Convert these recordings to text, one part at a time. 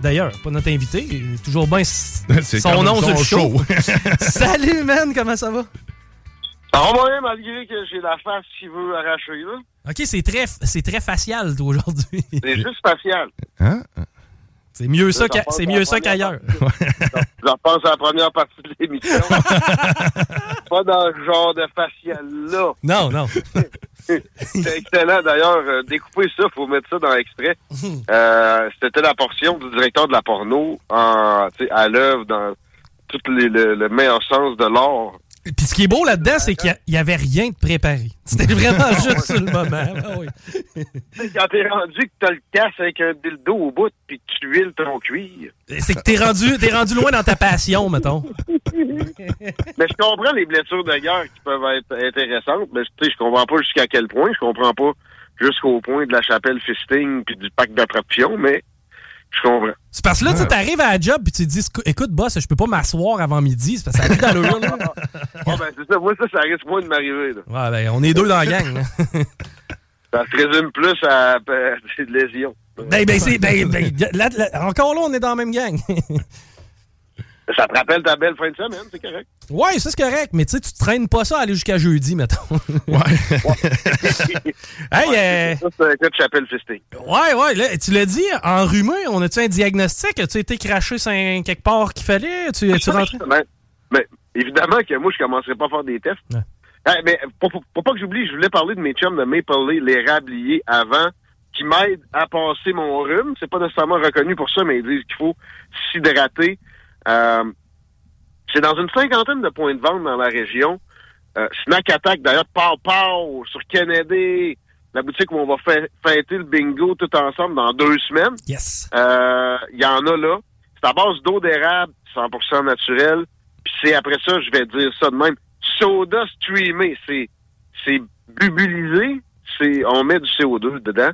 D'ailleurs, pas notre invité, toujours bien C'est son nom sur le show. show. Salut, man, comment ça va? Ça va moyen malgré que j'ai la face qui veut arracher, là. Ok, c'est très, c'est très facial, toi, aujourd'hui. C'est juste spatial. Hein? C'est mieux ça, c'est mieux qu'ailleurs. Je repense à la première partie de l'émission. Pas dans ce genre de facial-là. Non, non. C'est excellent. D'ailleurs, euh, découper ça, faut mettre ça dans l'extrait. Euh, C'était la portion du directeur de la porno en, tu sais, à l'œuvre dans tout les- le, le meilleur sens de l'art. Puis ce qui est beau là-dedans, c'est qu'il n'y avait rien de préparé. C'était vraiment juste sur le moment. Ah oui. Quand t'es rendu que t'as le casse avec un dildo au bout puis que tu huiles ton cuir. C'est que t'es rendu, t'es rendu loin dans ta passion, mettons. Mais je comprends les blessures de guerre qui peuvent être intéressantes, mais je comprends pas jusqu'à quel point. Je comprends pas jusqu'au point de la chapelle fisting puis du pack d'attraction, mais je comprends. C'est parce que là, tu arrives à la job puis tu te dis Écou- Écoute, boss, je peux pas m'asseoir avant midi. C'est parce que ça a plus d'allure, là. Bon, ben, c'est ça. Moi, ça, ça risque moins de m'arriver. Ouais, ben, on est deux dans la gang. là. Ça se résume plus à euh, c'est de lésions. ben, ben, c'est, ben, ben, là, là, encore là, on est dans la même gang. Ça te rappelle ta belle fin de semaine, c'est correct. ouais, ça, c'est correct. Mais tu sais, tu traînes pas ça à aller jusqu'à jeudi, mettons. hey, euh, Ça, c'est un cas de chapelle fisting. ouais, ouais, là, tu l'as dit, enrhumé, on a-tu un diagnostic? As-tu été craché sur un- quelque part qu'il fallait? Tu, tu rentré? Ben, ben, évidemment que moi, je commencerai pas à faire des tests. Ouais. Hey, mais pour, pour- pour pas que j'oublie, je voulais parler de mes chums de Maple Lay, les rabliers avant, qui m'aident à passer mon rhume. C'est pas nécessairement reconnu pour ça, mais ils disent qu'il faut s'hydrater. Euh, c'est dans une cinquantaine de points de vente dans la région. Euh, Snack Attack, d'ailleurs, Pow Pow, sur Kennedy, la boutique où on va fê- fêter le bingo tout ensemble dans deux semaines. Yes. Euh, Il y en a là. C'est à base d'eau d'érable, 100% naturel. Puis c'est après ça, je vais dire ça de même. Soda streamé, c'est c'est bubulisé, c'est on met du CO2 dedans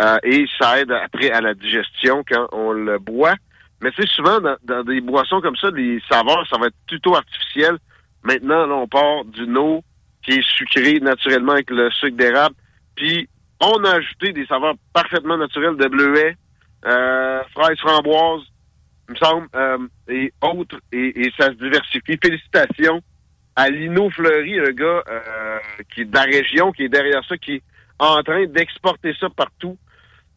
euh, et ça aide après à la digestion quand on le boit. Mais c'est souvent dans, des boissons comme ça, les saveurs, ça va être plutôt artificiel. Maintenant, là, on part d'une eau qui est sucrée naturellement avec le sucre d'érable. Puis on a ajouté des saveurs parfaitement naturelles de bleuet, euh, fraises framboises, il me semble, euh, et autres, et, et ça se diversifie. Félicitations à Lino Fleury, un gars euh, qui est de la région, qui est derrière ça, qui est en train d'exporter ça partout.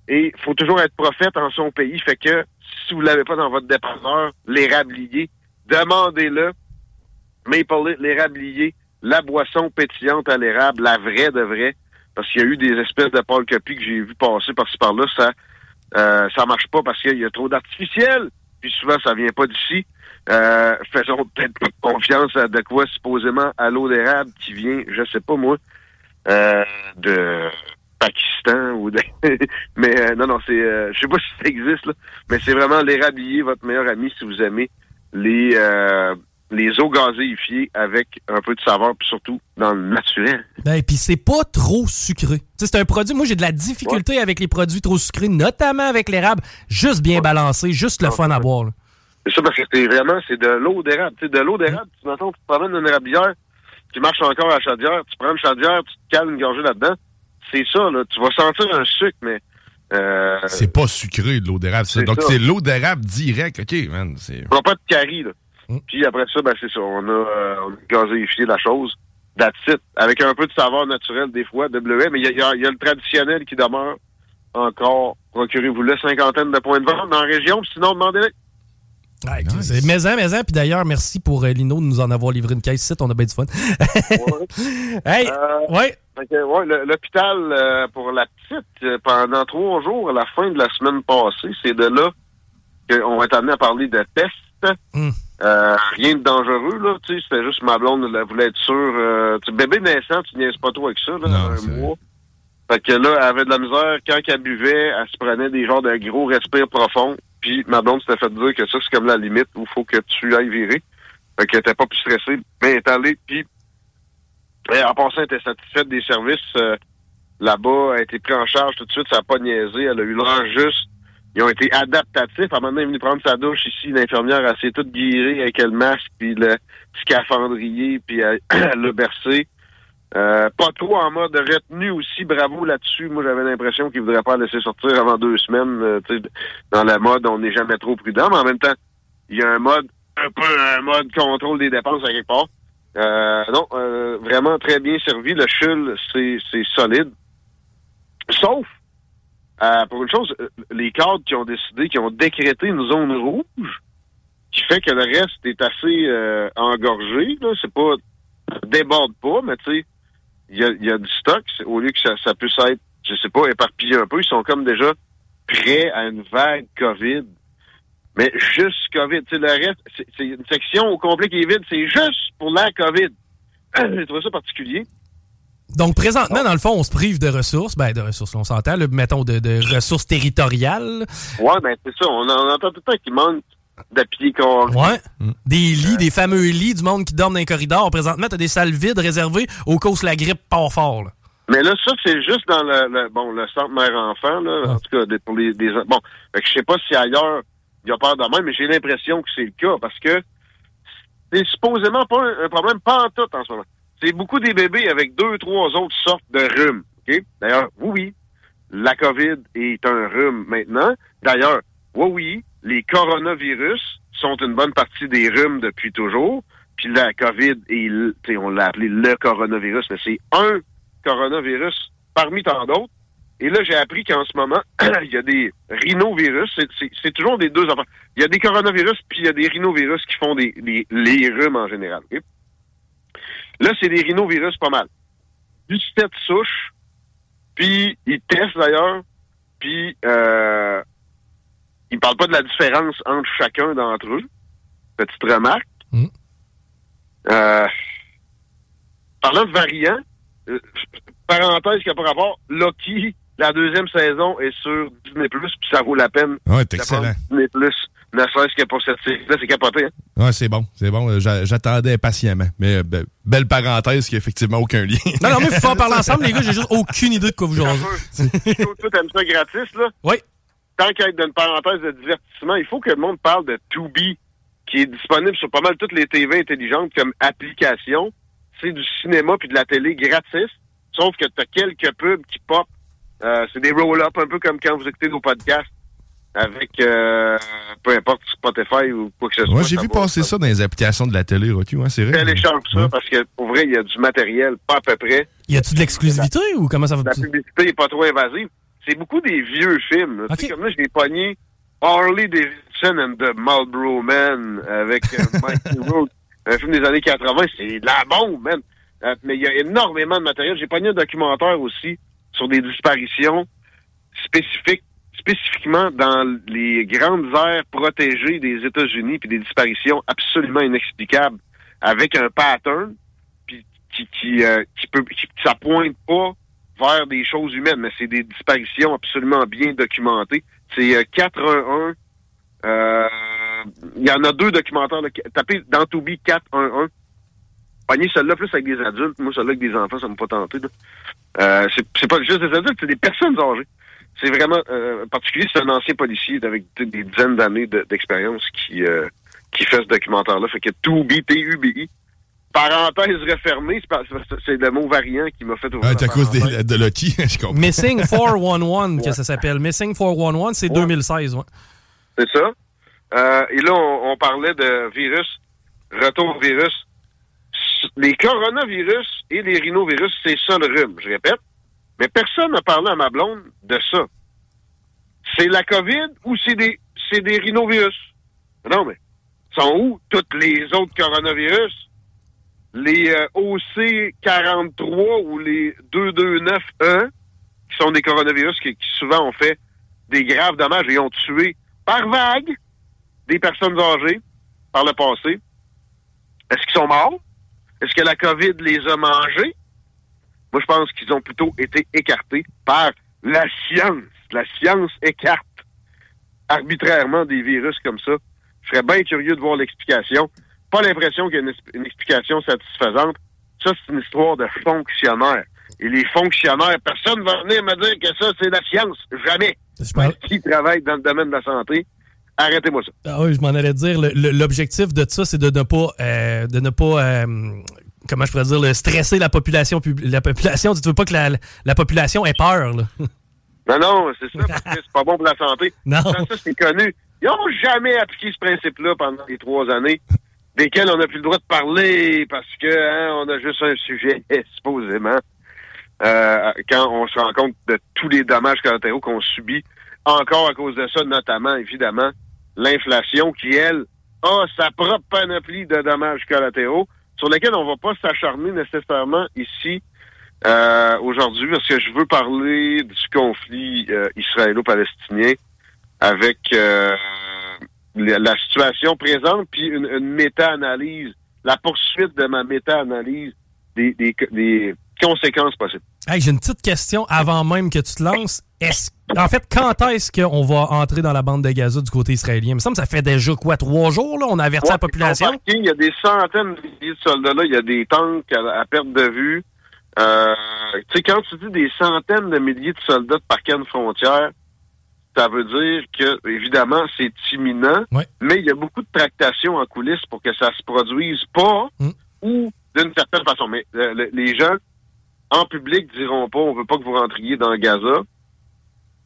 Et faut toujours être prophète en son pays. Fait que si vous l'avez pas dans votre dépanneur, l'érablier, demandez-le. Maple l'érablier, la boisson pétillante à l'érable, la vraie de vraie. Parce qu'il y a eu des espèces de copie que j'ai vu passer par-ci par-là. Ça, euh, ça marche pas parce qu'il y a trop d'artificiel. Puis souvent, ça vient pas d'ici. Euh, faisons peut-être pas confiance à de quoi supposément à l'eau d'érable qui vient, je sais pas moi, euh, de Pakistan ou de... mais euh, non, non, c'est euh, je sais pas si ça existe, là, mais c'est vraiment l'érablier, votre meilleur ami si vous aimez les euh, les eaux gazéifiées avec un peu de saveur, puis surtout dans le naturel. Ben, puis c'est pas trop sucré. C'est un produit, moi j'ai de la difficulté avec les produits trop sucrés, notamment avec l'érable. Juste bien balancé, juste le fun à boire. là. C'est ça parce que c'est vraiment, c'est de l'eau d'érable. Tu de l'eau d'érable, tu mettons, tu te promènes une érablière, tu marches encore à la chaudière, tu prends une chaudière, tu te cales une gorgée là-dedans. C'est ça, là. Tu vas sentir un sucre, mais... Euh, C'est pas sucré de l'eau d'érable. ça. c'est Donc c'est l'eau d'érable direct. OK, man. C'est. tu vas pas de carie, là. Puis après ça, ben c'est ça. On a, euh, on a gazéifié la chose. That's it. Avec un peu de saveur naturel des fois, WM, mais il y a, y a- il y a le traditionnel qui demeure encore. Procurez-vous-le cinquantaine de points de vente dans la région, sinon, demandez-le. Ouais, c'est maison, maison. Puis d'ailleurs, merci pour euh, Lino de nous en avoir livré une caisse ici. On a bien du fun. hey, Euh, ouais. Ouais, l'hôpital euh, pour la petite, pendant trois jours, à la fin de la semaine passée, c'est de là qu'on va être amené à parler de tests. Hmm. Euh, rien de dangereux, là, tu sais, c'était juste ma blonde elle voulait être sûre. Euh, tu bébé naissant, tu niaises pas trop avec ça, là, Non, un mois. Fait que là, elle avait de la misère, quand elle buvait, elle se prenait des genres de gros respires profonds, puis ma blonde s'était fait dire que ça, c'est comme la limite où il faut que tu ailles virer. Fait qu'elle était pas plus stressée, mais elle est allée, puis et en passant, elle était satisfaite des services euh, là-bas, elle a été prise en charge tout de suite, ça n'a pas niaisé, elle a eu l'heure juste. Ils ont été adaptatifs. À un moment donné, elle est venue prendre sa douche ici, l'infirmière, elle s'est toute guérie avec le masque, puis le scaphandrier, puis elle l'a bercé. Euh, pas trop en mode retenue aussi, bravo là-dessus. Moi, j'avais l'impression qu'il voudrait pas la laisser sortir avant deux semaines. euh, dans la mode, on n'est jamais trop prudent, mais en même temps, il y a un mode, un peu un mode contrôle des dépenses à quelque part. Euh, non, euh, vraiment très bien servi. Le CHUL, c'est, solide. Sauf, pour une chose, les cadres qui ont décidé, qui ont décrété une zone rouge, qui fait que le reste est assez engorgé. C'est pas déborde pas, mais tu sais, il y a, il y a du stock. Au lieu que ça, ça puisse être, je sais pas, éparpillé un peu, ils sont comme déjà prêts à une vague COVID. Mais juste COVID. Tu sais, le reste, c'est, une section au complet qui est vide. C'est juste pour la COVID. J'ai trouvé ça particulier. Donc, présentement, dans le fond, on se prive de ressources. Ben, de ressources, on s'entend, mettons, de, de ressources territoriales. Ouais, ben c'est ça. On, en entend tout le temps qu'il manque d'appui carré. Ouais. Des lits, des fameux lits, du monde qui dorme dans les corridors. Présentement, t'as des salles vides réservées au cas où la grippe part fort. là. Mais là, ça, c'est juste dans le, le- bon le centre mère-enfant, là. En tout cas, des- pour les, des bon. Fait que je sais pas si ailleurs il y a peur de même, mais j'ai l'impression que c'est le cas parce que c'est supposément pas un, un problème pas en tout en ce moment. C'est beaucoup des bébés avec deux, trois autres sortes de rhumes. D'ailleurs, oui, oui, la COVID est un rhume maintenant. D'ailleurs, oui, oui, les coronavirus sont une bonne partie des rhumes depuis toujours. Puis la COVID, sais, on l'a appelé le coronavirus, mais c'est un coronavirus parmi tant d'autres. Et là, j'ai appris qu'en ce moment, il y a des rhinovirus. C'est- toujours des deux affaires. Il y a des coronavirus, puis il y a des rhinovirus qui font des, des- les rhumes en général. Là, c'est des rhinovirus pas mal. 17 souches, puis ils testent d'ailleurs, puis euh, ils parlent pas de la différence entre chacun d'entre eux. Petite remarque. Mm. Euh, parlant de variants, euh, parenthèse qui a pas rapport, Loki, la deuxième saison est sur Disney+, puis ça vaut la peine t'es prendre excellent. Disney+, ne serait-ce que pour cette série-là, c'est capoté, hein? Ouais, c'est bon, c'est bon. J'a- J'attendais patiemment. Mais euh, be- belle parenthèse qui a effectivement aucun lien. Non, non, mais il faut en parler ensemble, les gars. J'ai juste aucune idée de quoi vous jasez. Toi, toi, t'aimes ça gratis, là? Oui. Tant qu'à être dans une parenthèse de divertissement, il faut que le monde parle de Tubi, qui est disponible sur pas mal toutes les TV intelligentes comme application. C'est du cinéma puis de la télé gratis, sauf que t'as quelques pubs qui pop. Euh, c'est des roll-up, un peu comme quand vous écoutez nos podcasts avec, euh, peu importe, Spotify ou quoi que ce soit. Ouais, j'ai vu passer ça dans les applications de la télé, Rocky, ouais, c'est vrai. Télécharge ça, Ouais. parce que, pour vrai, il y a du matériel, pas à peu près. Y a-tu de l'exclusivité ou comment ça va? La publicité est pas trop invasive. C'est beaucoup des vieux films. Tu sais, comme là, j'ai pogné Harley Davidson and the Marlboro Man avec euh, Rourke, un film des années 80. C'est de la bombe, man. Euh, mais il y a énormément de matériel. J'ai pogné un documentaire aussi sur des disparitions spécifiques, spécifiquement dans les grandes aires protégées des États-Unis, puis des disparitions absolument inexplicables, avec un pattern puis qui, qui, euh, qui peut, qui, ça pointe pas des choses humaines, mais c'est des disparitions absolument bien documentées. C'est euh, 411. Euh, Il y en a deux documentaires. Tapez dans Tubi 411. Pogner celle-là plus avec des adultes. Moi, celle-là avec des enfants, ça m'a pas tenté. Euh, c'est pas juste des adultes, c'est des personnes âgées. C'est vraiment euh, particulier. C'est un ancien policier avec des dizaines d'années de- d'expérience qui, euh, qui fait ce documentaire-là. Fait que Tubi, T-U-B-I. Parenthèse refermée, c'est le mot variant qui m'a fait ouvrir. C'est à cause des- de Lucky, je comprends. Missing 411, que ça s'appelle. Missing 411, c'est Ouais. 2016, ouais. C'est ça. Euh, et là, on, on parlait de virus, retour au virus. Les coronavirus et les rhinovirus, c'est ça le rhume, je répète. Mais personne n'a parlé à ma blonde de ça. C'est la COVID ou c'est des, c'est des rhinovirus? Non, mais sont où toutes les autres coronavirus? Les euh, OC43 ou les 229E, qui sont des coronavirus qui, qui souvent ont fait des graves dommages et ont tué par vague des personnes âgées par le passé. Est-ce qu'ils sont morts? Est-ce que la COVID les a mangés? Moi, je pense qu'ils ont plutôt été écartés par la science. La science écarte arbitrairement des virus comme ça. Je serais bien curieux de voir l'explication. Pas l'impression qu'il y a une, une explication satisfaisante. Ça, c'est une histoire de fonctionnaires. Et les fonctionnaires, personne ne va venir me dire que ça, c'est la science. Jamais. Parle- Qui travaille dans le domaine de la santé, arrêtez-moi ça. Ah oui, je m'en allais dire. L'objectif de ça, c'est de ne pas, euh, de ne pas, euh, comment je pourrais dire, le stresser la population. La population, tu veux pas que la, la population ait peur. Là? Non, non, c'est ça, parce que c'est pas bon pour la santé. Non. Ça, ça, c'est connu. Ils n'ont jamais appliqué ce principe-là pendant les trois années, desquelles on n'a plus le droit de parler parce que hein, on a juste un sujet, supposément. Euh, quand on se rend compte de tous les dommages collatéraux qu'on subit, encore à cause de ça, notamment, évidemment, l'inflation qui, elle, a sa propre panoplie de dommages collatéraux sur lesquels on va pas s'acharner nécessairement ici euh, aujourd'hui parce que je veux parler du conflit euh, israélo-palestinien avec euh, la situation présente puis une, une méta-analyse, la poursuite de ma méta-analyse des, des, des conséquences possibles. Hey, J'ai une petite question avant même que tu te lances. Est-ce, en fait, quand est-ce qu'on va entrer dans la bande de Gaza du côté israélien? Il me semble que ça fait déjà quoi, trois jours, là? On a averti la population? Il y a des centaines de milliers de soldats là. Il y a des tanks à, à perte de vue. Euh, tu sais, quand tu dis des centaines de milliers de soldats de parquet de frontière, ça veut dire que, évidemment, c'est imminent, Ouais. mais il y a beaucoup de tractations en coulisses pour que ça se produise pas Mm. ou d'une certaine façon. Mais euh, le- les gens, en public, diront pas, on veut pas que vous rentriez dans Gaza.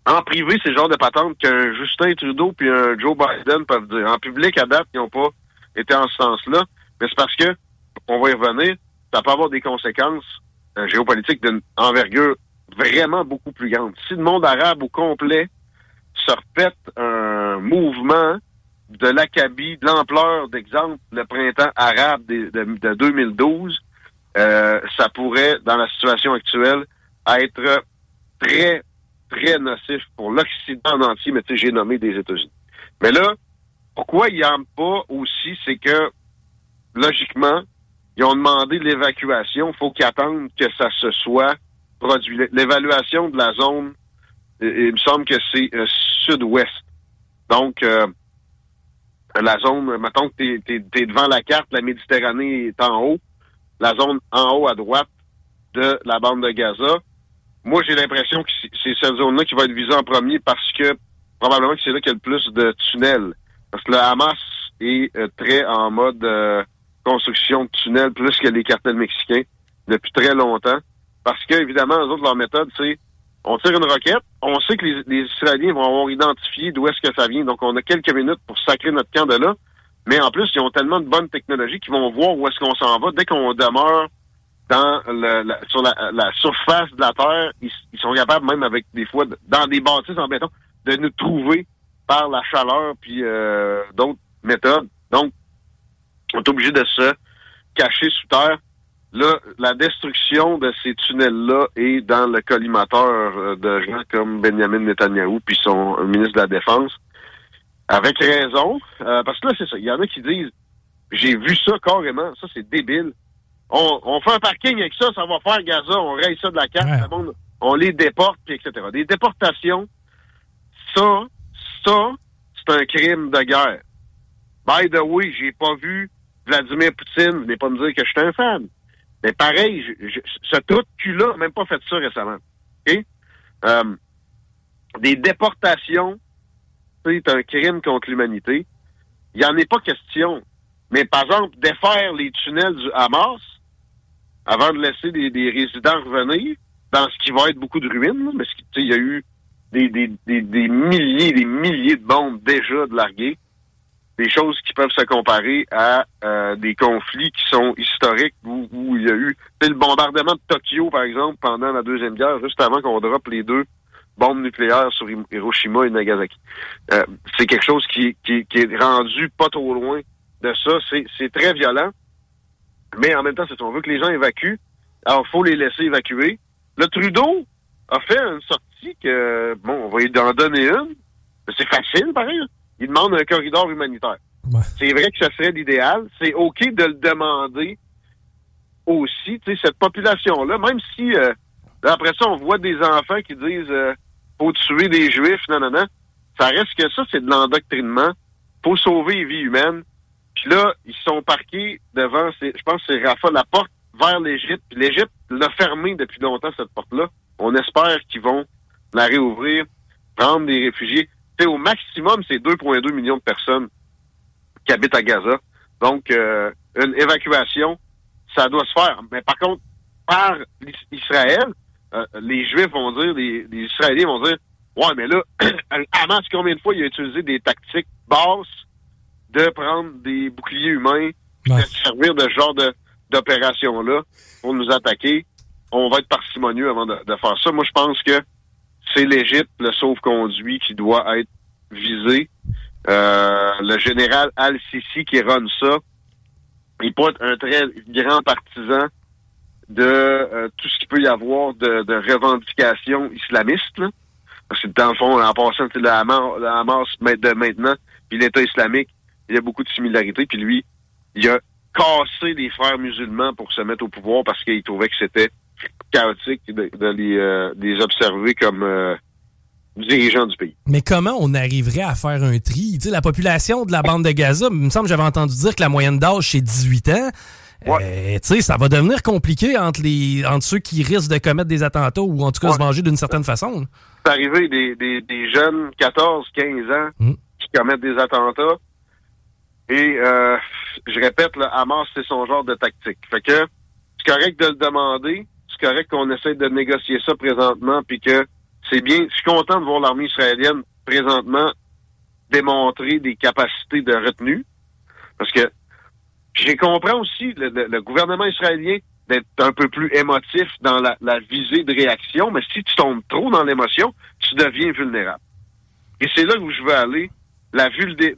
En privé, c'est le genre de patente qu'un Justin Trudeau puis un Joe Biden peuvent dire. En public, à date, ils n'ont pas été en ce sens-là. Mais c'est parce que, on va y revenir, ça peut avoir des conséquences euh, géopolitiques d'une envergure vraiment beaucoup plus grande. Si le monde arabe au complet se répète un mouvement de l'acabit, de l'ampleur, d'exemple, le printemps arabe de, de- de 2012, euh, ça pourrait, dans la situation actuelle, être très, très nocif pour l'Occident en entier, mais tu sais, j'ai nommé des États-Unis. Mais là, pourquoi ils n'aiment pas aussi, c'est que, logiquement, ils ont demandé l'évacuation. faut qu'ils attendent que ça se soit produit. L'évaluation de la zone, il me semble que c'est euh, sud-ouest. Donc, euh, la zone, mettons que t'es, t'es devant la carte, la Méditerranée est en haut, la zone en haut à droite de la bande de Gaza. Moi, j'ai l'impression que c'est- c'est cette zone-là qui va être visée en premier parce que probablement que c'est là qu'il y a le plus de tunnels. Parce que le Hamas est euh, très en mode euh, construction de tunnels plus que les cartels mexicains depuis très longtemps. Parce que, évidemment, eux autres, leur méthode, c'est on tire une roquette, on sait que les, Israéliens vont avoir identifié d'où est-ce que ça vient, donc on a quelques minutes pour sacrer notre camp de là. Mais en plus, ils ont tellement de bonnes technologies qu'ils vont voir où est-ce qu'on s'en va. Dès qu'on demeure dans la- sur la, surface de la Terre, ils, sont capables, même avec des fois, dans des bâtisses en béton, de nous trouver par la chaleur puis euh, d'autres méthodes. Donc, on est obligé de se cacher sous terre. Là, la destruction de ces tunnels-là est dans le collimateur euh, de gens comme Benjamin Netanyahu puis son euh, ministre de la Défense. Avec raison, euh, parce que là, c'est ça. Il y en a qui disent, j'ai vu ça carrément, ça c'est débile. On, on fait un parking avec ça, ça va faire Gaza, on raye ça de la carte, Ouais. le monde, on les déporte, puis etc. Des déportations, ça, ça, c'est un crime de guerre. By the way, j'ai pas vu Vladimir Poutine, venez pas me dire que je suis un fan. Mais pareil, ce trou de cul-là a même pas fait ça récemment. OK? Euh, des déportations, c'est un crime contre l'humanité. Il n'y en est pas question. Mais par exemple, défaire les tunnels du Hamas avant de laisser des, des résidents revenir dans ce qui va être beaucoup de ruines, là, parce qu'il y a eu des, des, des, des milliers des milliers de bombes déjà de larguées. Des choses qui peuvent se comparer à euh, des conflits qui sont historiques où, il y a eu le bombardement de Tokyo, par exemple, pendant la Deuxième Guerre, juste avant qu'on droppe les deux bombes nucléaires sur Hiroshima et Nagasaki. Euh, c'est quelque chose qui, est rendu pas trop loin de ça. C'est très violent, mais en même temps, c'est on veut que les gens évacuent, alors faut les laisser évacuer. Le Trudeau a fait une sortie que, bon, on va y en donner une. C'est facile, pareil. Il demande un corridor humanitaire. C'est vrai que ça serait l'idéal. C'est OK de le demander aussi. Tu sais, cette population-là, même si euh, après ça, on voit des enfants qui disent euh, faut tuer des juifs, non, non, non. Ça reste que ça, c'est de l'endoctrinement. Faut sauver les vies humaines. Puis là, ils sont parqués devant, je pense que c'est Rafa, la porte vers l'Égypte. Puis l'Égypte l'a fermé depuis longtemps, cette porte-là. On espère qu'ils vont la réouvrir, prendre des réfugiés au maximum, c'est 2,2 millions de personnes qui habitent à Gaza. Donc, euh, une évacuation, ça doit se faire. Mais par contre, par Israël, euh, les Juifs vont dire, les, Israéliens vont dire, ouais, mais là, Hamas, combien de fois il a utilisé des tactiques basses de prendre des boucliers humains, de servir de ce genre de, d'opération-là pour nous attaquer? On va être parcimonieux avant de faire ça. Moi, je pense que c'est l'Égypte, le sauve-conduit, qui doit être visé. Euh, le général Al-Sisi qui run ça, il peut être un très grand partisan de euh, tout ce qu'il peut y avoir de, de revendications islamistes. Parce que dans le fond, en passant Hamas, la Hamas de maintenant, puis l'État islamique, il y a beaucoup de similarités. Puis lui, il a cassé les frères musulmans pour se mettre au pouvoir parce qu'il trouvait que c'était chaotique de, les, euh, observer comme euh, dirigeants du pays. Mais comment on arriverait à faire un tri? la population de la bande de Gaza, il me semble que j'avais entendu dire que la moyenne d'âge, c'est 18 ans. Euh, ça va devenir compliqué entre les entre ceux qui risquent de commettre des attentats ou en tout cas se venger d'une certaine façon. C'est arrivé des, des, jeunes 14, 15 ans hmm. qui commettent des attentats. Et je répète, là, Hamas, c'est son genre de tactique. Fait que c'est correct de le demander, c'est correct qu'on essaie de négocier ça présentement, puis que c'est bien. Je suis content de voir l'armée israélienne présentement démontrer des capacités de retenue, parce que j'ai compris aussi le, gouvernement israélien d'être un peu plus émotif dans la, visée de réaction, mais si tu tombes trop dans l'émotion, tu deviens vulnérable. Et c'est là où je veux aller. La vulnérabilité.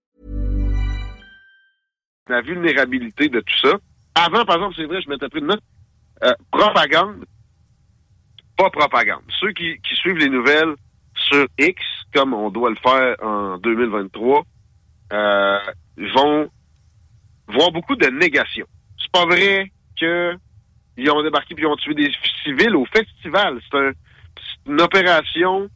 La vulnérabilité de tout ça. Avant, par exemple, c'est vrai, je m'étais pris de note. Euh, propagande, pas propagande. Ceux qui, suivent les nouvelles sur X, comme on doit le faire en 2023, euh, vont voir beaucoup de négations. C'est pas vrai que ils ont débarqué puis ils ont tué des civils au festival. C'est une opération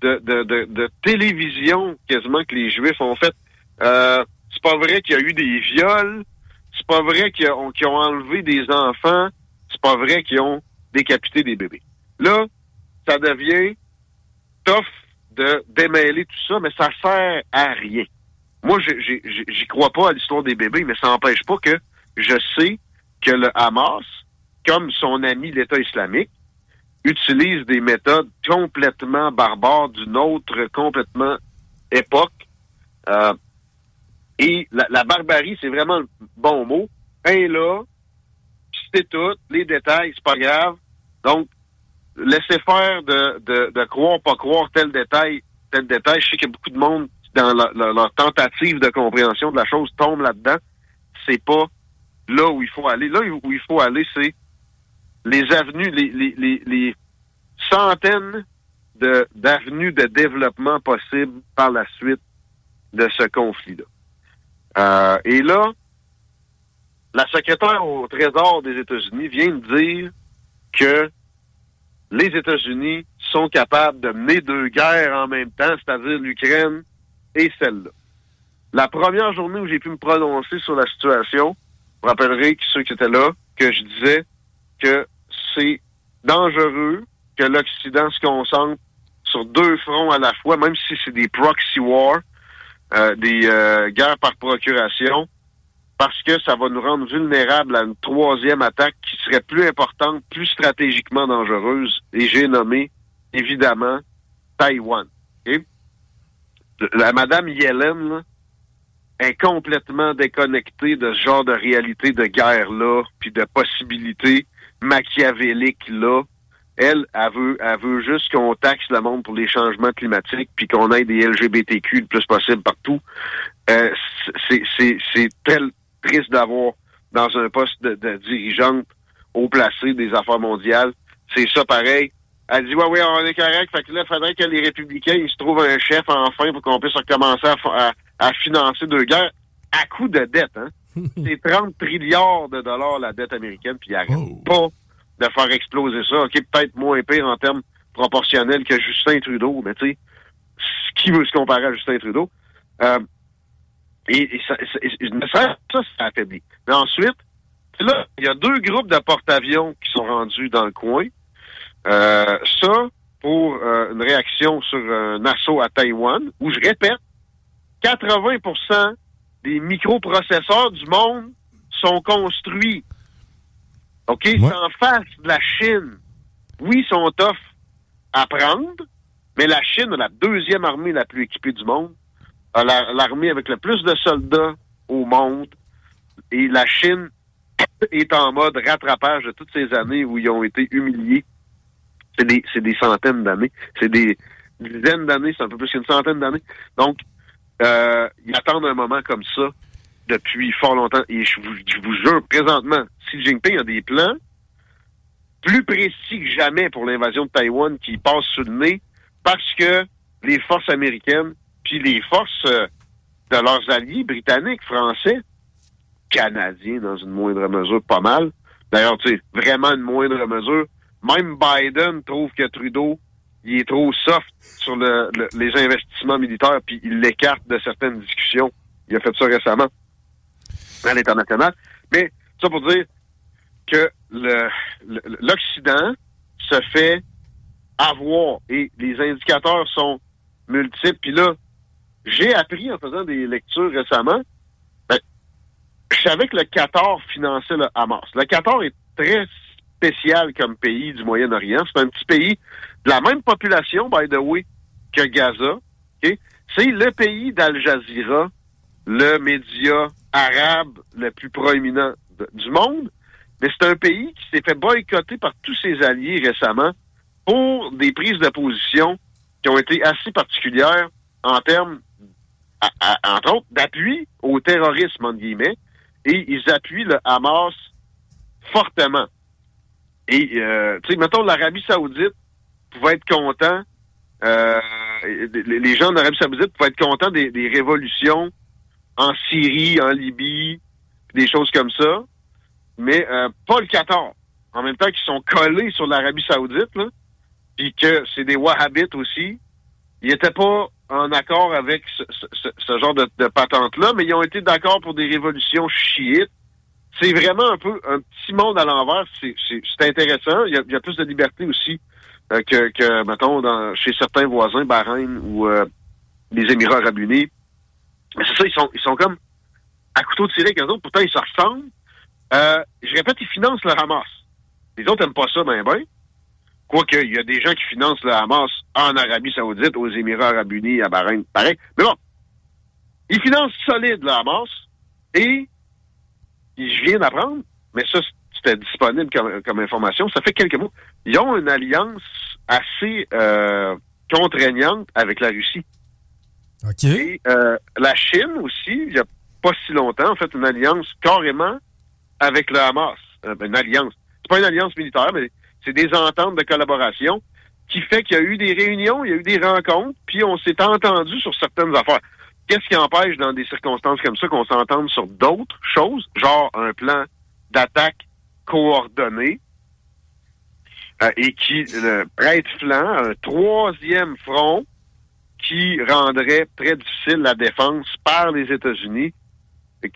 de, télévision quasiment que les Juifs ont fait. Euh, c'est pas vrai qu'il y a eu des viols. C'est pas vrai qu'ils ont, ont, enlevé des enfants. C'est pas vrai qu'ils ont décapité des bébés. Là, ça devient tough de démêler tout ça, mais ça sert à rien. Moi, j'y crois pas à l'histoire des bébés, mais ça n'empêche pas que je sais que le Hamas, comme son ami l'État islamique, utilise des méthodes complètement barbares d'une autre complètement époque. Euh, et la, barbarie, c'est vraiment le bon mot. Un là, c'est tout, les détails, c'est pas grave. Donc, laissez faire de, de, de croire, pas croire tel détail, tel détail. Je sais qu'il y a beaucoup de monde dans leur, leur- tentative de compréhension de la chose, tombent là-dedans, c'est pas là où il faut aller. Là où il faut aller, c'est les avenues, les, les, les, centaines de- d'avenues de, développement possibles par la suite de ce conflit-là. Euh, et là, la secrétaire au Trésor des États-Unis vient de dire que les États-Unis sont capables de mener deux guerres en même temps, c'est-à-dire l'Ukraine et celle-là. La première journée où j'ai pu me prononcer sur la situation, vous rappellerez que ceux qui étaient là, que je disais que c'est dangereux que l'Occident se concentre sur deux fronts à la fois, même si c'est des proxy wars, euh, des euh, guerres par procuration, parce que ça va nous rendre vulnérables à une troisième attaque qui serait plus importante, plus stratégiquement dangereuse, et j'ai nommé, évidemment, Taïwan. OK? La Madame Yellen est complètement déconnectée de ce genre de réalité de guerre-là, puis de possibilités machiavéliques-là. Elle, elle veut, elle veut juste qu'on taxe le monde pour les changements climatiques, puis qu'on ait des LGBTQ le plus possible partout. Euh, c'est- tel triste d'avoir dans un poste de, de dirigeante haut placé des affaires mondiales. C'est ça pareil. Elle dit, ouais, oui, on est correct. Fait que là, il faudrait que les républicains, ils se trouvent un chef enfin pour qu'on puisse recommencer à, fa- à- à financer deux guerres à coup de dette, hein. C'est 30 trilliards de dollars la dette américaine, puis ils arrêtent pas de faire exploser ça. OK, peut-être moins pire en termes proportionnels que Justin Trudeau, mais tu sais, qui veut se comparer à Justin Trudeau? Euh, et, et ça, ça, ça, ça, ça affaiblit. Mais ensuite, là, il y a deux groupes de porte-avions qui sont rendus dans le coin. Euh, ça, pour euh, une réaction sur un assaut à Taïwan, où je répète, 80% des microprocesseurs du monde sont construits. OK? C'est en face de la Chine. Oui, ils sont tough à prendre, mais la Chine a la deuxième armée la plus équipée du monde, a la- l'armée avec le plus de soldats au monde, et la Chine est en mode rattrapage de toutes ces années où ils ont été humiliés. C'est des, c'est des centaines d'années. C'est des dizaines d'années, c'est un peu plus qu'une centaine d'années. Donc, euh, ils attendent un moment comme ça depuis fort longtemps. Et je vous, je vous jure, présentement, Xi Jinping a des plans plus précis que jamais pour l'invasion de Taïwan qui passe sous le nez parce que les forces américaines puis les forces euh, de leurs alliés britanniques, français, canadiens dans une moindre mesure, pas mal. D'ailleurs, tu sais, vraiment une moindre mesure. Même Biden trouve que Trudeau, il est trop soft sur le- le- les investissements militaires, puis il l'écarte de certaines discussions. Il a fait ça récemment à l'international. Mais ça pour dire que l'Occident se fait avoir et les indicateurs sont multiples. Puis là, j'ai appris en faisant des lectures récemment, ben, je savais que le Qatar finançait le Hamas. Le Qatar est très spécial comme pays du Moyen-Orient. C'est un petit pays de la même population, by the way, que Gaza. C'est le pays d'Al Jazeera, le média arabe le plus proéminent du monde. Mais c'est un pays qui s'est fait boycotter par tous ses alliés récemment pour des prises de position qui ont été assez particulières en termes, entre autres, d'appui au terrorisme, entre guillemets, et ils appuient le Hamas fortement. Et, euh, tu sais, mettons, l'Arabie saoudite pouvait être content, euh, les gens d'Arabie saoudite pouvaient être contents des révolutions en Syrie, en Libye, des choses comme ça, mais euh, pas le Qatar. En même temps qu'ils sont collés sur l'Arabie saoudite, puis que c'est des wahhabites aussi, ils n'étaient pas en accord avec ce, ce- ce- genre de, de patente-là, mais ils ont été d'accord pour des révolutions chiites. C'est vraiment un peu un petit monde à l'envers. C'est intéressant. Il y, a, il y a plus de liberté aussi euh, que, que, mettons, dans, chez certains voisins, Bahreïn ou euh, les Émirats arabes unis. C'est ça, ils sont, ils sont comme à couteau tiré avec eux autres. Pourtant, ils se ressemblent. Euh, je répète, ils financent le Hamas. Les autres n'aiment pas ça, ben ben. Quoique, il y a des gens qui financent le Hamas en Arabie Saoudite, aux Émirats Arabes Unis, à Bahreïn, pareil. Mais bon, ils financent solide le Hamas et je viens d'apprendre, mais ça, c'était disponible comme, comme information, ça fait quelques mois. Ils ont une alliance assez euh, contraignante avec la Russie. Et euh, la Chine aussi, il n'y a pas si longtemps, en fait, une alliance carrément avec le Hamas. Euh, une alliance. C'est pas une alliance militaire, mais c'est des ententes de collaboration qui fait qu'il y a eu des réunions, il y a eu des rencontres, puis on s'est entendu sur certaines affaires. Qu'est-ce qui empêche dans des circonstances comme ça qu'on s'entende sur d'autres choses, genre un plan d'attaque coordonné euh, et qui euh, prête flanc un troisième front qui rendrait très difficile la défense par les États-Unis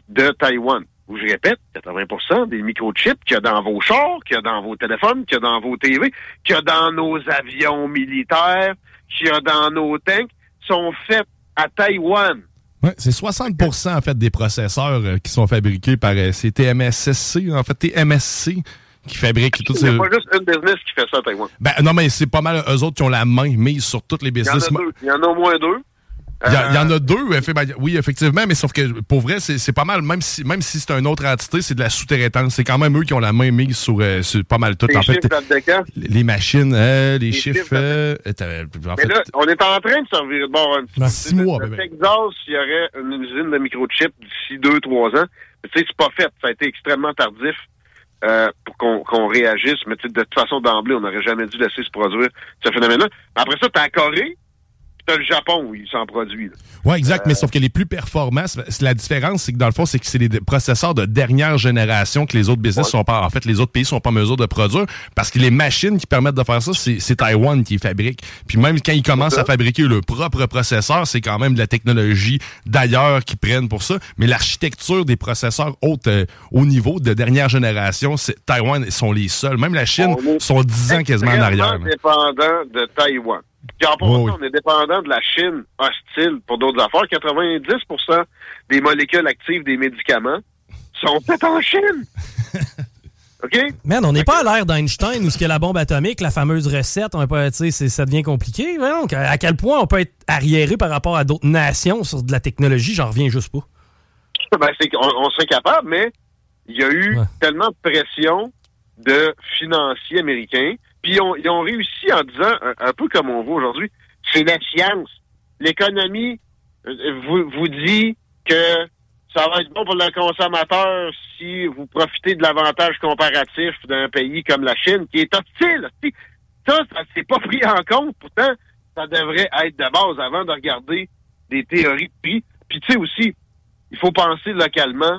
de Taïwan. Où je répète, 80% des microchips qu'il y a dans vos chars, qu'il y a dans vos téléphones, qu'il y a dans vos TV, qu'il y a dans nos avions militaires, qu'il y a dans nos tanks, sont faits à Taïwan. Ouais, c'est 60 en fait des processeurs euh, qui sont fabriqués par euh, c'est TMSSC, en fait TMSC qui fabrique toutes ces... Il n'y a pas juste une business qui fait ça Taïwan. Ben non, mais c'est pas mal eux autres qui ont la main mise sur toutes les business. Il y en a, deux. Il y en a au moins deux. Il y, en a deux, oui, effectivement, mais sauf que pour vrai, c'est pas mal, même si, même si c'est une autre entité, c'est de la sous-traitance. C'est quand même eux qui ont la main mise sur, euh, pas mal tout. Les en chiffres fait, les machines, euh, les, chiffres. Euh, en mais là, on est en train de servir de bord un petit six mois, Le Texas, il y aurait une usine de microchips d'ici deux, trois ans. Tu sais, c'est pas fait. Ça a été extrêmement tardif. Pour qu'on réagisse, mais de toute façon, d'emblée, on n'aurait jamais dû laisser se produire ce phénomène-là. Après ça, t'as la Corée, t'as le Japon où ils s'en produisent. Oui, exact, mais sauf que les plus performants, la différence, c'est que dans le fond, c'est que c'est des processeurs de dernière génération que les autres business sont pas, en fait, les autres pays sont pas en mesure de produire parce que les machines qui permettent de faire ça, c'est Taïwan qui fabrique. Puis même quand ils commencent à fabriquer leur propre processeur, c'est quand même de la technologie d'ailleurs qu'ils prennent pour ça. Mais l'architecture des processeurs haute, euh, haut niveau de dernière génération, c'est Taïwan sont les seuls. Même la Chine sont 10 ans quasiment en arrière. dépendant de Taïwan. Puis en on est dépendant de la Chine hostile pour d'autres affaires. 90% des molécules actives des médicaments sont faites en Chine. OK? Man, on n'est pas à l'ère d'Einstein où ce que la bombe atomique, la fameuse recette, on pas, ça devient compliqué. Donc, à quel point on peut être arriéré par rapport à d'autres nations sur de la technologie, j'en reviens juste pas. Ben, c'est on, serait capable, mais il y a eu tellement de pression de financiers américains puis ils ont, réussi en disant, un, peu comme on voit aujourd'hui, c'est la science. L'économie euh, vous, vous dit que ça va être bon pour le consommateur si vous profitez de l'avantage comparatif d'un pays comme la Chine, qui est hostile. Ça, ça s'est pas pris en compte. Pourtant, ça devrait être de base avant de regarder des théories de prix. Puis tu sais aussi, il faut penser localement.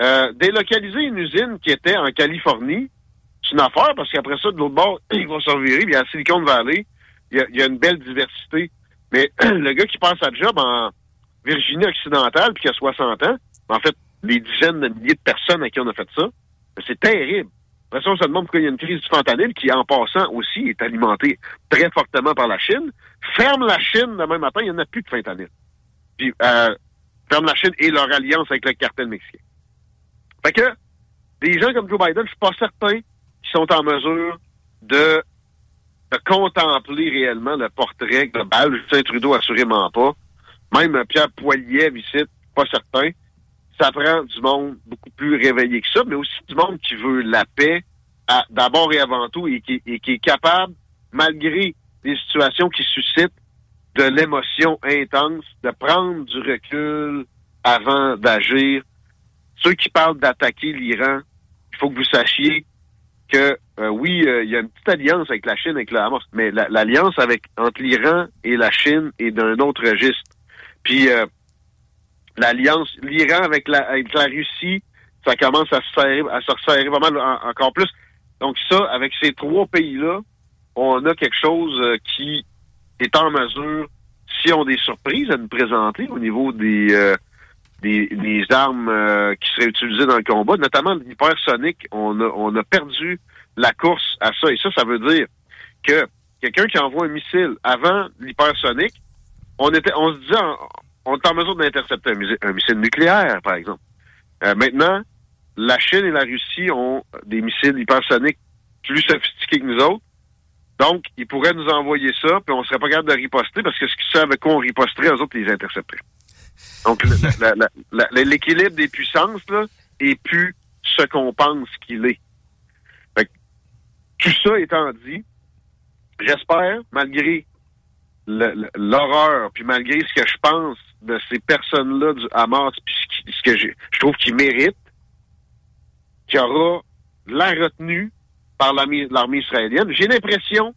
Euh, délocaliser une usine qui était en Californie, c'est une affaire parce qu'après ça, de l'autre bord, ils vont se revirer. Puis à Silicon Valley, il y, a, une belle diversité. Mais le gars qui passe à job en Virginie occidentale puis qui a 60 ans, en fait, les dizaines de milliers de personnes à qui on a fait ça, ben, c'est terrible. Après ça, on se demande pourquoi il y a une crise du fentanyl qui, en passant aussi, est alimentée très fortement par la Chine. Ferme la Chine demain matin, il n'y en a plus de fentanyl. Puis, euh, ferme la Chine et leur alliance avec le cartel mexicain. Fait que, des gens comme Joe Biden, je suis pas certain qui sont en mesure de, contempler réellement le portrait global. Justin Trudeau, assurément pas. Même Pierre Poilievre ici, pas certain. Ça prend du monde beaucoup plus réveillé que ça, mais aussi du monde qui veut la paix d'abord et avant tout et qui, et qui est capable, malgré des situations qui suscitent de l'émotion intense, de prendre du recul avant d'agir. Ceux qui parlent d'attaquer l'Iran, il faut que vous sachiez que euh, oui, euh, il y a une petite alliance avec la Chine, avec le Hamas, mais l'alliance avec entre l'Iran et la Chine est d'un autre registre. Puis euh, l'alliance, l'Iran avec la, avec la Russie, ça commence à se serrer, à se resserrer encore plus. Donc ça, avec ces trois pays-là, on a quelque chose qui est en mesure, si on des surprises à nous présenter au niveau des des, armes euh, qui seraient utilisées dans le combat, notamment l'hypersonique. On a, on a perdu la course à ça. Et ça, ça veut dire que quelqu'un qui envoie un missile avant l'hypersonique, on était, on se disait, on est en mesure d'intercepter un, missile nucléaire, par exemple. Euh, maintenant, la Chine et la Russie ont des missiles hypersoniques plus sophistiqués que nous autres. Donc, ils pourraient nous envoyer ça, puis on serait pas capable de riposter, parce que ce qu'ils savent qu'on riposterait, eux autres, ils les intercepteraient. Donc, l'équilibre des puissances là, est plus ce qu'on pense qu'il est. tout ça étant dit, j'espère, malgré l'horreur, puis malgré ce que je pense de ces personnes-là du Hamas, puis ce, que je trouve qu'ils méritent, qu'il y aura la retenue par l'armée l'armée israélienne. J'ai l'impression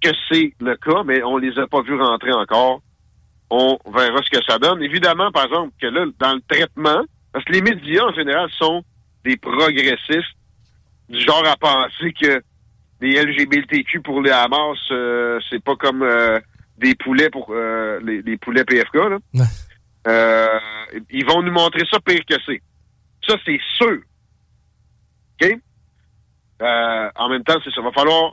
que c'est le cas, mais on les a pas vus rentrer encore. On verra ce que ça donne. Évidemment, par exemple, que là, dans le traitement, parce que les médias, en général, sont des progressistes, du genre à penser que les LGBTQ pour les Hamas, euh, c'est pas comme euh, des poulets pour euh, les, les poulets PFK. Là. Ouais. Euh, ils vont nous montrer ça pire que c'est. Ça, c'est sûr. OK? Euh, en même temps, c'est ça. Va falloir,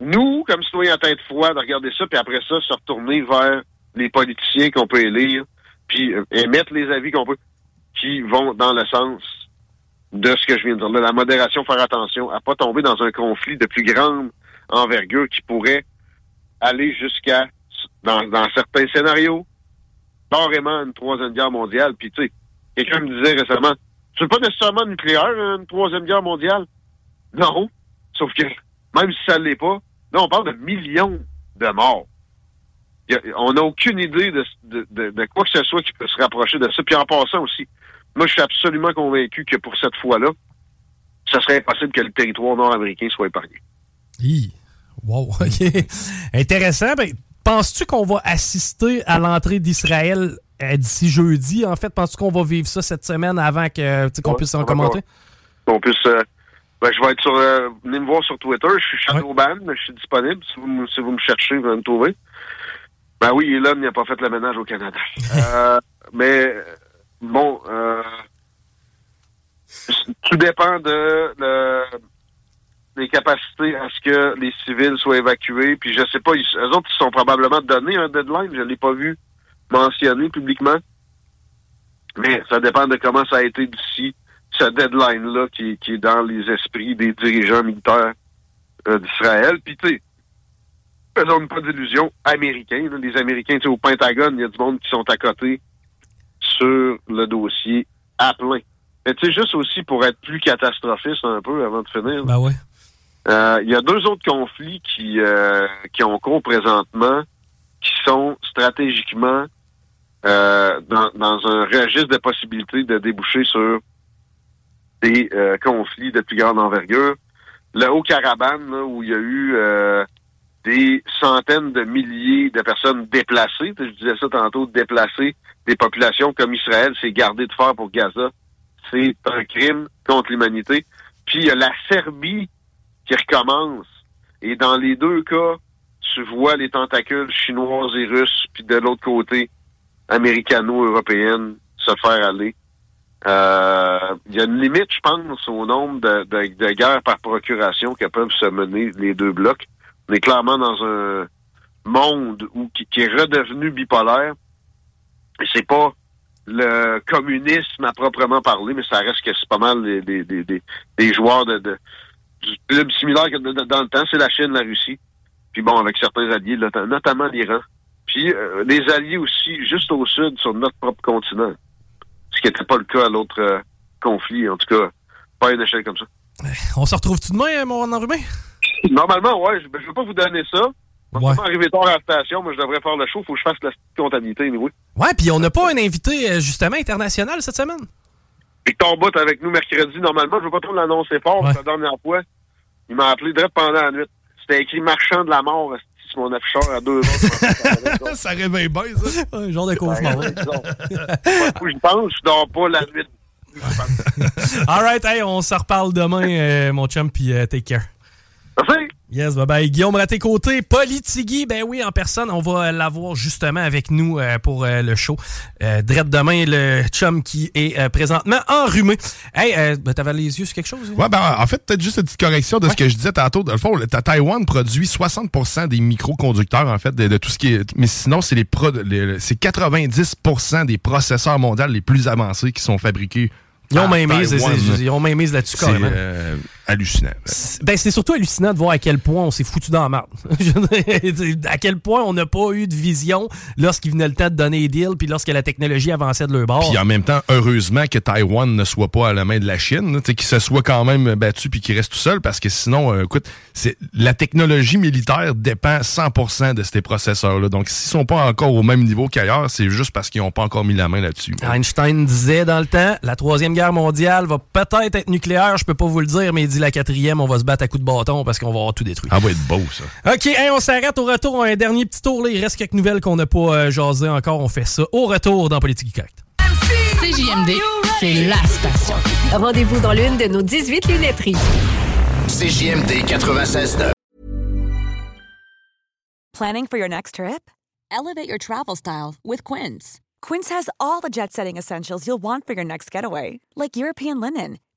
nous, comme citoyens à tête froide, regarder ça, puis après ça, se retourner vers les politiciens qu'on peut élire, puis euh, émettre les avis qu'on peut, qui vont dans le sens de ce que je viens de dire. Là, la modération, faire attention à pas tomber dans un conflit de plus grande envergure qui pourrait aller jusqu'à, dans, dans certains scénarios, carrément une troisième guerre mondiale. Puis, tu sais, quelqu'un me disait récemment, c'est pas nécessairement nucléaire, une troisième guerre mondiale? Non. Sauf que, même si ça l'est pas, là, on parle de millions de morts. A- on n'a aucune idée de, de, de- de quoi que ce soit qui peut se rapprocher de ça. Puis en passant aussi, moi, je suis absolument convaincu que pour cette fois-là, ce serait impossible que le territoire nord-américain soit épargné. Hi. Wow, OK. Intéressant. Ben, Penses-tu qu'on va assister à l'entrée d'Israël euh, d'ici jeudi? En fait, penses-tu qu'on va vivre ça cette semaine avant que, qu'on Ouais, puisse en commenter? qu'on puisse. euh, ben, je vais être sur. euh, venez me voir sur Twitter. Je suis Shadowban, mais je suis disponible. Si vous, me- si vous me cherchez, vous allez me trouver. Ben oui, Elon n'a pas fait le ménage au Canada. Euh, mais bon, euh, tout dépend de, des capacités à ce que les civils soient évacués. Puis je sais pas, ils, eux autres, ils sont probablement donné un deadline. Je l'ai pas vu mentionné publiquement. Mais ça dépend de comment ça a été d'ici ce deadline-là qui, qui est dans les esprits des dirigeants militaires euh, d'Israël. Puis, tu sais, faisons pas d'illusions, américains. là, les Américains, tu sais, au Pentagone, il y a du monde qui sont à côté sur le dossier à plein. Mais tu sais, juste aussi pour être plus catastrophiste un peu avant de finir, Ben ouais. euh, il y a deux autres conflits qui, euh, qui ont cours présentement, qui sont stratégiquement euh, dans, dans un registre de possibilités de déboucher sur des euh, conflits de plus grande envergure. Le Haut-Karabakh, là, où il y a eu euh, des centaines de milliers de personnes déplacées, je disais ça tantôt, déplacées, des populations comme Israël s'est gardé de faire pour Gaza. C'est un crime contre l'humanité. Puis il y a la Serbie qui recommence. Et dans les deux cas, tu vois les tentacules chinoises et russes, puis de l'autre côté, américano-européennes se faire aller. Euh, Il y a une limite, je pense, au nombre de- de guerres par procuration que peuvent se mener les deux blocs. On est clairement dans un monde où, qui, est redevenu bipolaire. Et c'est pas le communisme à proprement parler, mais ça reste que c'est pas mal des, des, des, des- joueurs de, de- du club similaire que de- de- dans le temps, c'est la Chine, la Russie. Puis bon, avec certains alliés, notamment l'Iran. Puis euh, des alliés aussi juste au sud, sur notre propre continent. Ce qui n'était pas le cas à l'autre euh, conflit, en tout cas, pas à une échelle comme ça. On se retrouve-tu demain, mon enrhumé? Normalement, ouais, je ne vais pas vous donner ça. Je vais Ouais. arriver tard à la station, mais je devrais faire le show, faut que je fasse la comptabilité, oui. Ouais, puis on n'a pas un invité, euh, justement, international cette semaine? Victor Bout avec nous mercredi, normalement, je ne veux pas trop l'annoncer fort, Ouais. la dernière fois, il m'a appelé direct pendant la nuit. C'était écrit marchand de la mort, sur mon afficheur à deux heures. ça réveille bien, ça. Un genre de cauchemar. Je pense, je dors pas la nuit. All right, hey, on se reparle demain, euh, mon chum, puis euh, take care. Merci. Yes, bye bye. Guillaume Raté-Côté, Politigui, ben oui, en personne, on va l'avoir justement avec nous euh, pour euh, le show. Euh, Drette demain, le chum qui est euh, présentement enrhumé. Hey, euh, ben, t'avais les yeux sur quelque chose? hein? Ouais, ben, en fait, peut-être juste une petite correction de ce que je disais tantôt. Dans le fond, Taïwan produit 60% des microconducteurs, en fait, de, de tout ce qui est. Mais sinon, c'est les, pro- les- c'est 90% des processeurs mondiaux les plus avancés qui sont fabriqués. Ils ont même mise, Taïwan. ils ont même hallucinant. Ben, c'est surtout hallucinant de voir à quel point on s'est foutu dans la marde. À quel point on n'a pas eu de vision lorsqu'il venait le temps de donner les deals, puis lorsque la technologie avançait de leur bord. Puis en même temps, heureusement que Taïwan ne soit pas à la main de la Chine, là, tu sais, qu'il se soit quand même battu puis qu'il reste tout seul, parce que sinon, euh, écoute, c'est la technologie militaire dépend 100% de ces processeurs-là. Donc, s'ils sont pas encore au même niveau qu'ailleurs, c'est juste parce qu'ils n'ont pas encore mis la main là-dessus. Einstein disait dans le temps, la troisième guerre mondiale va peut-être être nucléaire, je peux pas vous le dire, mais il dit la quatrième, on va se battre à coups de bâton parce qu'on va avoir tout détruit. Ça va être beau, ça. OK, hey, on s'arrête au retour. On a Un dernier petit tour. Là. Il reste quelques nouvelles qu'on n'a pas euh, jasées encore. On fait ça au retour dans Politique Correct. CJMD, c'est la station. Rendez-vous dans l'une de nos 18 lunetteries. CJMD 96.9. Planning for your next trip? Elevate your travel style with Quince. Quince has all the jet setting essentials you'll want for your next getaway, like European linen,